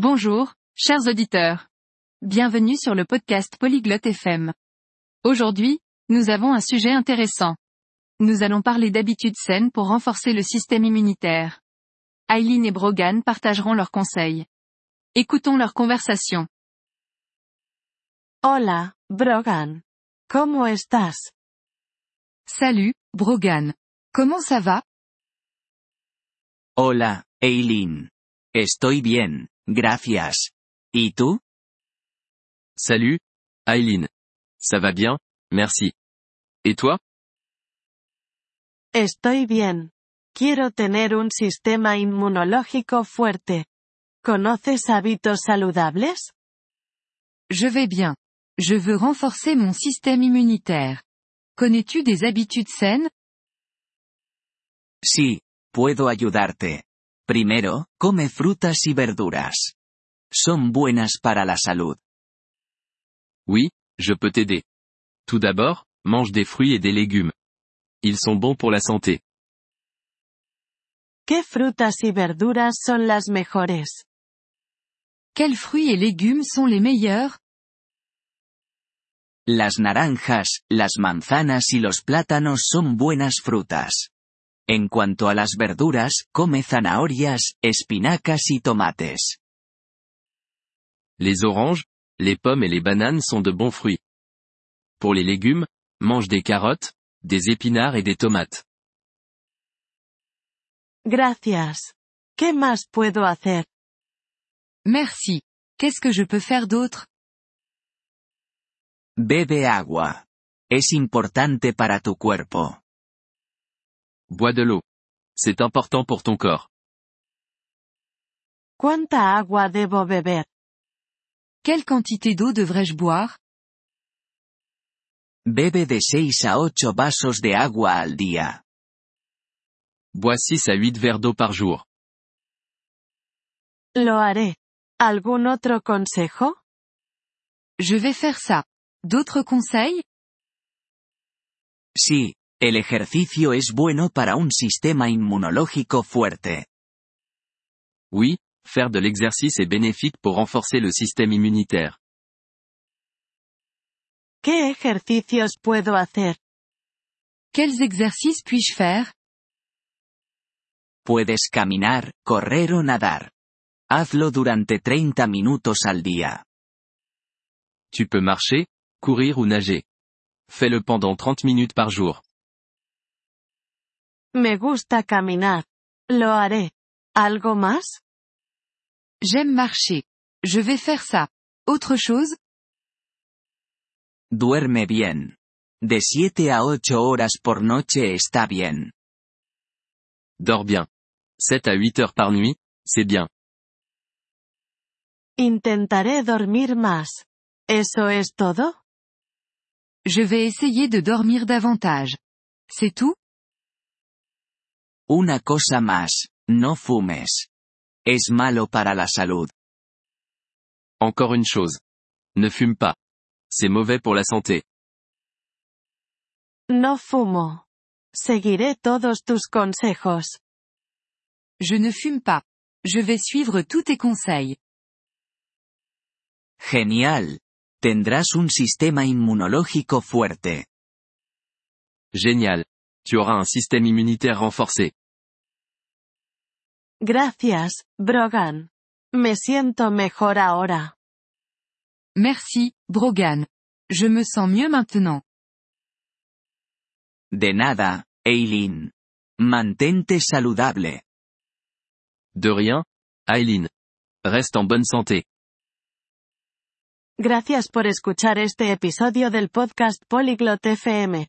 Bonjour, chers auditeurs. Bienvenue sur le podcast Polyglotte FM. Aujourd'hui, nous avons un sujet intéressant. Nous allons parler d'habitudes saines pour renforcer le système immunitaire. Eileen et Brogan partageront leurs conseils. Écoutons leur conversation. Hola, Brogan. ¿Cómo estás? Salut, Brogan. Comment ça va? Hola, Eileen. Estoy bien, gracias. ¿Y tú? Salut, Eileen. Ça va bien, merci. Et toi? Estoy bien. Quiero tener un sistema inmunológico fuerte. ¿Conoces hábitos saludables? Je vais bien. Je veux renforcer mon système immunitaire. Connais-tu des habitudes saines? Sí, puedo ayudarte. Primero, come frutas y verduras. Son buenas para la salud. Oui, je peux t'aider. Tout d'abord, mange des fruits et des légumes. Ils sont bons pour la santé. ¿Qué frutas y verduras son las mejores? Quels fruits et légumes sont les meilleurs? Las naranjas, las manzanas y los plátanos son buenas frutas. En cuanto a las verduras, come zanahorias, espinacas y tomates. Les oranges, les pommes et les bananes sont de bons fruits. Pour les légumes, mange des carottes, des épinards et des tomates. Gracias. ¿Qué más puedo hacer? Merci. Qu'est-ce que je peux faire d'autre? Bebe agua. Es importante para tu cuerpo. Bois de l'eau. C'est important pour ton corps. ¿Cuánta agua debo beber? Quelle quantité d'eau devrais-je boire? Bebe de 6 a 8 vasos de agua al día. Bois 6 à 8 verres d'eau par jour. Lo haré. ¿Algún otro consejo? Je vais faire ça. D'autres conseils? Sí, el ejercicio es bueno para un sistema inmunológico fuerte. Oui, faire de l'exercice est bénéfique pour renforcer le système immunitaire. ¿Qué ejercicios puedo hacer? Quels exercices puis-je faire? Puedes caminar, correr o nadar. Hazlo durante 30 minutos al día. Tu peux marcher, courir ou nager. Fais-le pendant 30 minutes par jour. Me gusta caminar. Lo haré. ¿Algo más? J'aime marcher. Je vais faire ça. Autre chose? Duerme bien. De 7 a 8 horas por noche está bien. Dors bien. 7 à 8 heures par nuit, c'est bien. Intentaré dormir más. ¿Eso es todo? Je vais essayer de dormir davantage. C'est tout? Una cosa más, no fumes. Es malo para la salud. Encore une chose. Ne fume pas. C'est mauvais pour la santé. No fumo. Seguiré todos tus consejos. Je ne fume pas. Je vais suivre tous tes conseils. Genial. Tendrás un sistema inmunológico fuerte. Génial. Tu auras un système immunitaire renforcé. Gracias, Brogan. Me siento mejor ahora. Merci, Brogan. Je me sens mieux maintenant. De nada, Eileen. Mantente saludable. De rien, Eileen. Reste en bonne santé. Gracias por escuchar este episodio del podcast Polyglot FM.